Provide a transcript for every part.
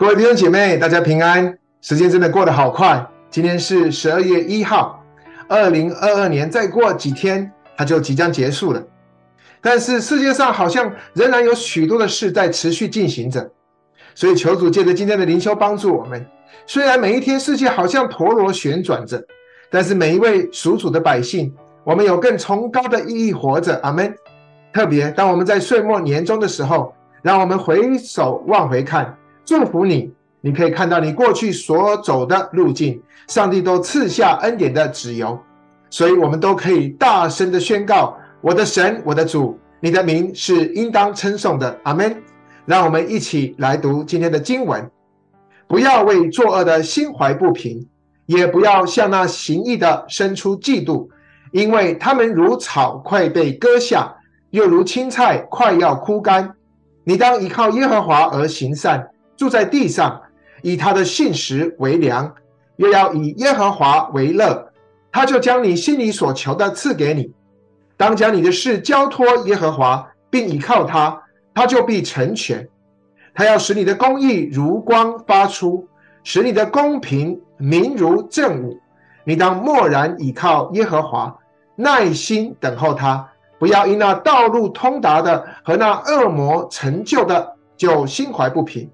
各位弟兄姐妹，大家平安。时间真的过得好快，今天是十二月一号，二零二二年再过几天，它就即将结束了。但是世界上好像仍然有许多的事在持续进行着，所以求主借着今天的灵修帮助我们。虽然每一天世界好像陀螺旋转着，但是每一位属主的百姓，我们有更崇高的意义活着。阿门。特别当我们在岁末年终的时候，让我们回首往回看。祝福你，你可以看到你过去所走的路径，上帝都赐下恩典的旨由，所以我们都可以大声的宣告：我的神，我的主，你的名是应当称颂的。阿门。让我们一起来读今天的经文：不要为作恶的心怀不平，也不要向那行义的生出嫉妒，因为他们如草快被割下，又如青菜快要枯干。你当依靠耶和华而行善。住在地上，以他的信实为粮，又要以耶和华为乐，他就将你心里所求的赐给你。当将你的事交托耶和华，并倚靠他，他就必成全。他要使你的公义如光发出，使你的公平明如正午。你当默然倚靠耶和华，耐心等候他，不要因那道路通达的和那恶魔成就的，就心怀不平。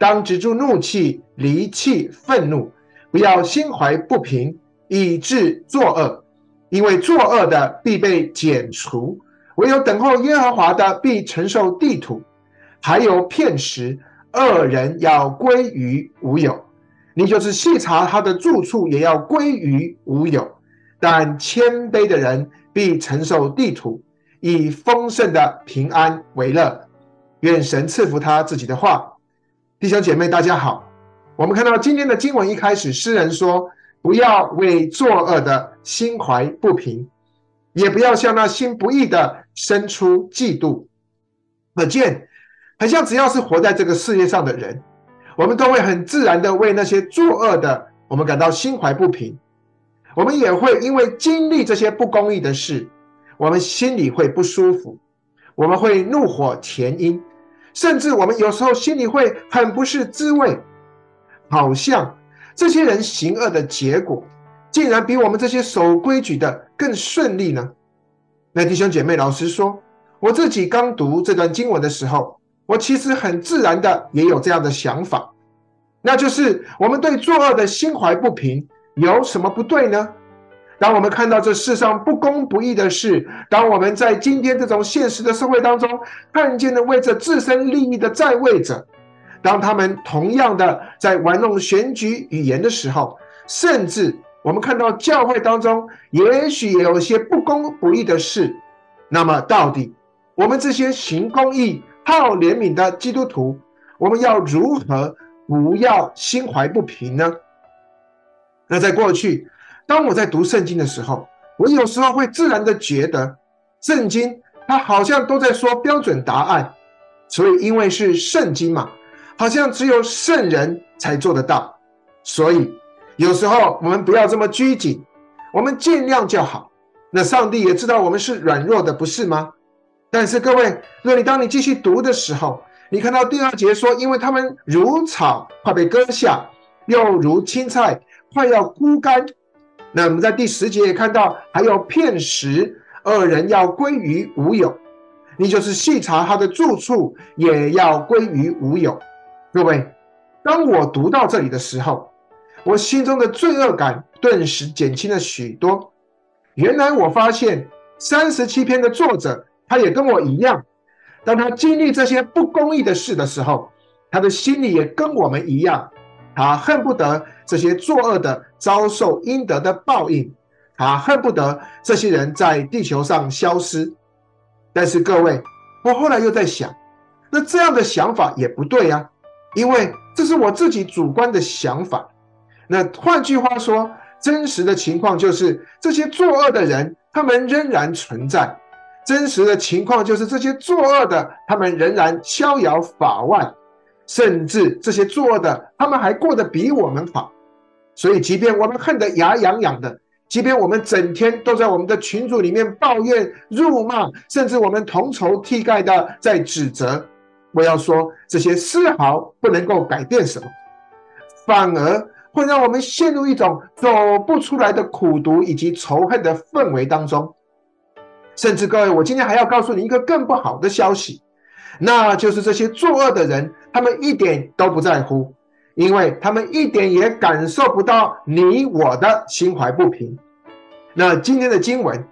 当止住怒气，离弃愤怒，不要心怀不平，以致作恶，因为作恶的必被剪除，唯有等候耶和华的必承受地土。还有片时，恶人要归于无有，你就是细查他的住处，也要归于无有。但谦卑的人必承受地土，以丰盛的平安为乐。愿神赐福他自己的话。弟兄姐妹，大家好。我们看到今天的经文一开始，诗人说：“不要为作恶的心怀不平，也不要向那心不义的生出嫉妒。”可见，很像只要是活在这个世界上的人，我们都会很自然的为那些作恶的，我们感到心怀不平。我们也会因为经历这些不公义的事，我们心里会不舒服，我们会怒火填膺。甚至我们有时候心里会很不是滋味，好像这些人行恶的结果，竟然比我们这些守规矩的更顺利呢？那弟兄姐妹，老实说，我自己刚读这段经文的时候，我其实很自然的也有这样的想法，那就是我们对作恶的心怀不平，有什么不对呢？当我们看到这世上不公不义的事，当我们在今天这种现实的社会当中看见了为着自身利益的在位者，当他们同样的在玩弄选举语言的时候，甚至我们看到教会当中也许也有一些不公不义的事，那么到底我们这些行公义、好怜悯的基督徒，我们要如何不要心怀不平呢？那在过去。当我在读圣经的时候，我有时候会自然的觉得，圣经它好像都在说标准答案，所以因为是圣经嘛，好像只有圣人才做得到，所以有时候我们不要这么拘谨，我们尽量就好。那上帝也知道我们是软弱的，不是吗？但是各位，如果你当你继续读的时候，你看到第二节说，因为他们如草快被割下，又如青菜快要枯干。那我们在第十节也看到，还有片时，恶人要归于无有，你就是细查他的住处，也要归于无有。各位，当我读到这里的时候，我心中的罪恶感顿时减轻了许多。原来我发现三十七篇的作者，他也跟我一样，当他经历这些不公义的事的时候，他的心里也跟我们一样。他恨不得这些作恶的遭受应得的报应，他恨不得这些人在地球上消失。但是各位，我后来又在想，那这样的想法也不对呀，因为这是我自己主观的想法。那换句话说，真实的情况就是这些作恶的人，他们仍然存在。真实的情况就是这些作恶的，他们仍然逍遥法外。甚至这些作恶的，他们还过得比我们好，所以即便我们恨得牙痒痒的，即便我们整天都在我们的群组里面抱怨、辱骂，甚至我们同仇敌忾的在指责，我要说，这些丝毫不能够改变什么，反而会让我们陷入一种走不出来的苦毒以及仇恨的氛围当中。甚至各位，我今天还要告诉你一个更不好的消息，那就是这些作恶的人，他们一点都不在乎，因为他们一点也感受不到你我的心怀不平。那今天的经文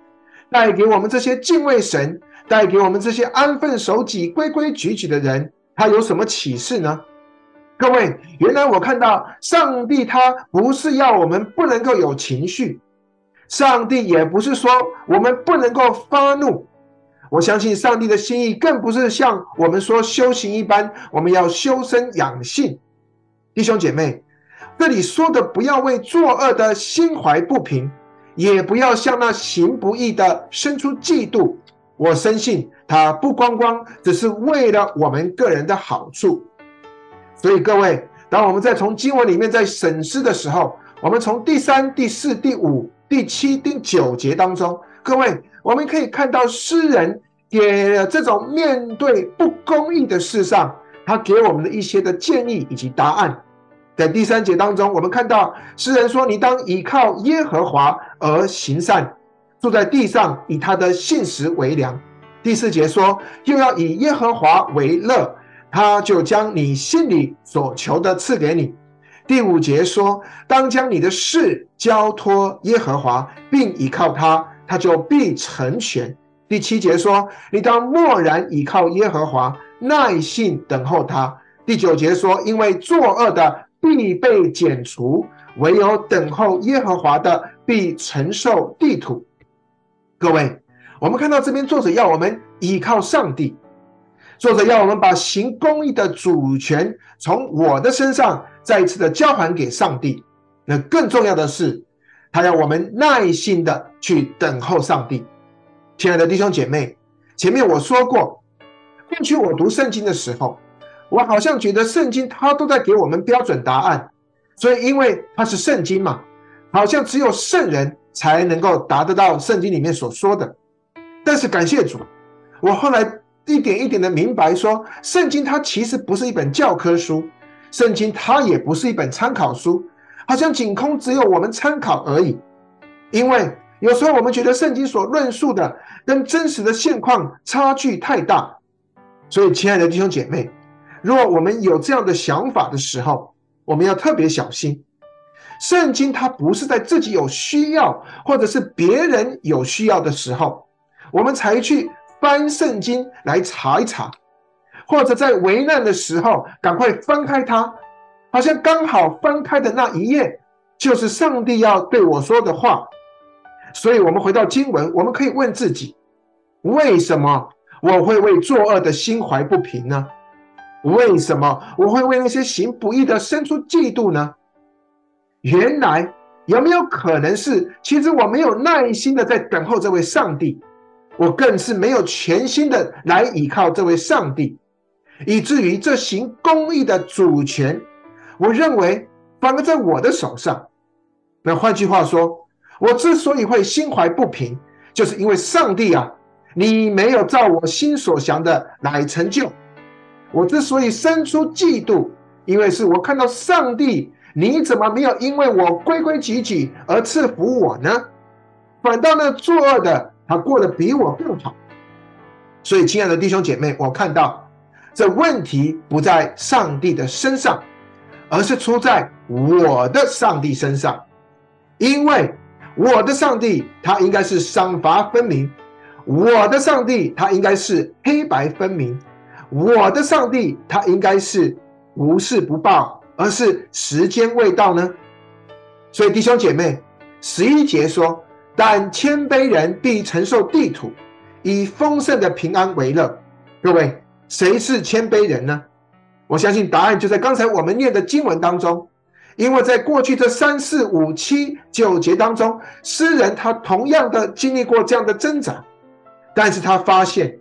带给我们这些敬畏神，带给我们这些安分守己、规规矩矩的人，他有什么启示呢？各位，原来我看到上帝他不是要我们不能够有情绪，上帝也不是说我们不能够发怒。我相信上帝的心意更不是像我们说修行一般，我们要修身养性。弟兄姐妹，这里说的不要为作恶的心怀不平，也不要向那行不义的生出嫉妒。我深信他不光光只是为了我们个人的好处，所以各位，当我们在从经文里面在审视的时候，我们从第三、第四、第五、第七、第九节当中，各位，我们可以看到诗人给了这种面对不公义的事上，他给我们的一些的建议以及答案。在第三节当中，我们看到诗人说：“你当倚靠耶和华而行善。”住在地上，以他的信实为粮。第四节说，又要以耶和华为乐，他就将你心里所求的赐给你。第五节说，当将你的事交托耶和华，并倚靠他，他就必成全。第七节说，你当默然倚靠耶和华，耐心等候他。第九节说，因为作恶的必被剪除，唯有等候耶和华的必承受地土。各位，我们看到这边作者要我们依靠上帝，作者要我们把行公义的主权从我的身上再一次的交还给上帝。那更重要的是，他要我们耐心的去等候上帝。亲爱的弟兄姐妹，前面我说过，过去我读圣经的时候，我好像觉得圣经它都在给我们标准答案，所以因为它是圣经嘛，好像只有圣人。才能够达得到圣经里面所说的，但是感谢主，我后来一点一点的明白说，圣经它其实不是一本教科书，圣经它也不是一本参考书，好像仅空只有我们参考而已。因为有时候我们觉得圣经所论述的跟真实的现况差距太大，所以亲爱的弟兄姐妹，如果我们有这样的想法的时候，我们要特别小心。圣经它不是在自己有需要，或者是别人有需要的时候，我们才去翻圣经来查一查，或者在危难的时候赶快翻开它，好像刚好翻开的那一页就是上帝要对我说的话。所以，我们回到经文，我们可以问自己：为什么我会为作恶的心怀不平呢？为什么我会为那些行不义的生出嫉妒呢？原来有没有可能是，其实我没有耐心的在等候这位上帝，我更是没有全心的来倚靠这位上帝，以至于这行公义的主权，我认为反而在我的手上。那换句话说，我之所以会心怀不平，就是因为上帝啊，你没有照我心所想的来成就。我之所以生出嫉妒，因为是我看到上帝。你怎么没有因为我规规矩矩而赐福我呢？反倒那作恶的他过得比我更好。所以，亲爱的弟兄姐妹，我看到这问题不在上帝的身上，而是出在我的上帝身上。因为我的上帝他应该是赏罚分明，我的上帝他应该是黑白分明，我的上帝他应该是无事不报。而是时间未到呢？所以弟兄姐妹，十一节说：“但谦卑人必承受地土，以丰盛的平安为乐。”各位，谁是谦卑人呢？我相信答案就在刚才我们念的经文当中，因为在过去这三四五七九节当中，诗人他同样的经历过这样的挣扎，但是他发现，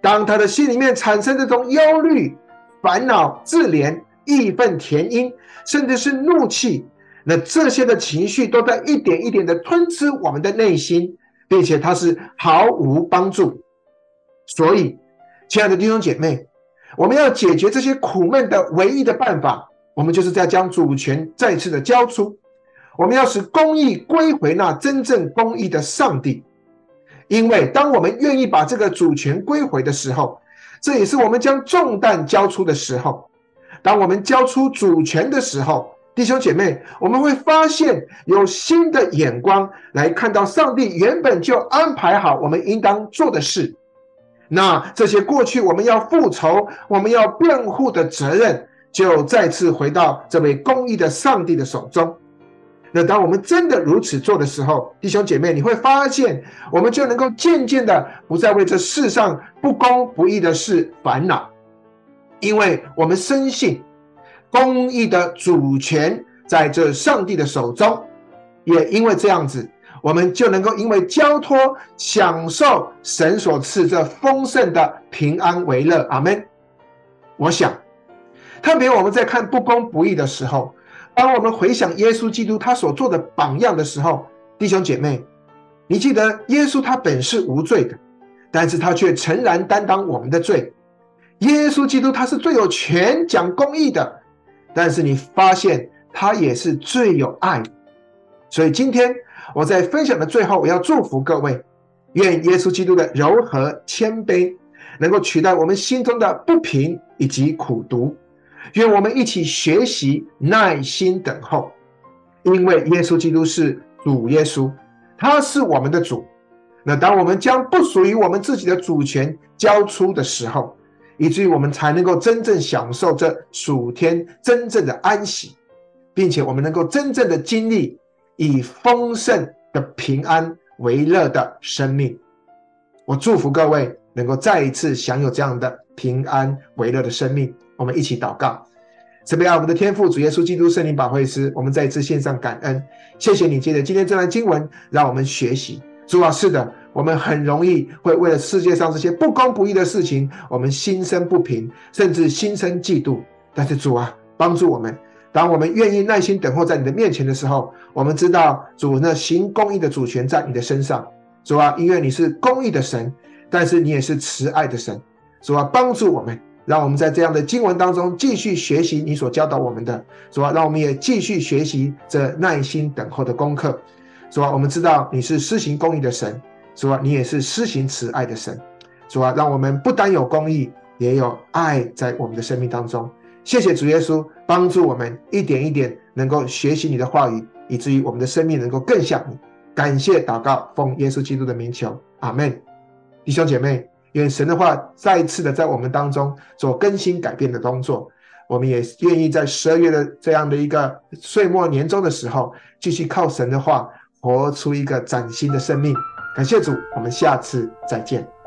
当他的心里面产生这种忧虑、烦恼、自怜。义愤填膺，甚至是怒气，那这些的情绪都在一点一点的吞吃我们的内心，并且它是毫无帮助。所以，亲爱的弟兄姐妹，我们要解决这些苦闷的唯一的办法，我们就是在将主权再次的交出。我们要使公义归回那真正公义的上帝，因为当我们愿意把这个主权归回的时候，这也是我们将重担交出的时候。当我们交出主权的时候，弟兄姐妹，我们会发现有新的眼光来看到上帝原本就安排好我们应当做的事。那这些过去我们要复仇、我们要辩护的责任，就再次回到这位公义的上帝的手中。那当我们真的如此做的时候，弟兄姐妹，你会发现，我们就能够渐渐的不再为这世上不公不义的事烦恼，因为我们深信公义的主权在这上帝的手中，也因为这样子，我们就能够因为交托享受神所赐这丰盛的平安为乐。阿门。我想，特别我们在看不公不义的时候。当我们回想耶稣基督他所做的榜样的时候，弟兄姐妹，你记得耶稣他本是无罪的，但是他却诚然担当我们的罪。耶稣基督他是最有权讲公义的，但是你发现他也是最有爱。所以今天我在分享的最后，我要祝福各位，愿耶稣基督的柔和谦卑能够取代我们心中的不平以及苦毒。愿我们一起学习耐心等候，因为耶稣基督是主耶稣，他是我们的主。那当我们将不属于我们自己的主权交出的时候，以至于我们才能够真正享受这属天真正的安息，并且我们能够真正的经历以丰盛的平安为乐的生命。我祝福各位能够再一次享有这样的平安为乐的生命。我们一起祷告，慈悲爱我们的天父主耶稣基督圣灵保惠师，我们再一次献上感恩，谢谢你借着今天这段经文，让我们学习。主啊，是的，我们很容易会为了世界上这些不公不义的事情，我们心生不平，甚至心生嫉妒。但是主啊，帮助我们，当我们愿意耐心等候在你的面前的时候，我们知道主那行公义的主权在你的身上。主啊，因为你是公义的神，但是你也是慈爱的神。主啊，帮助我们。让我们在这样的经文当中继续学习你所教导我们的，主啊，让我们也继续学习这耐心等候的功课。主啊，我们知道你是施行公义的神，主啊，你也是施行慈爱的神。主啊，让我们不单有公义，也有爱在我们的生命当中。谢谢主耶稣，帮助我们一点一点能够学习你的话语，以至于我们的生命能够更像你。感谢祷告，奉耶稣基督的名求，阿门。弟兄姐妹。愿神的话再一次的在我们当中做更新改变的工作，我们也愿意在十二月的这样的一个岁末年终的时候，继续靠神的话活出一个崭新的生命。感谢主，我们下次再见。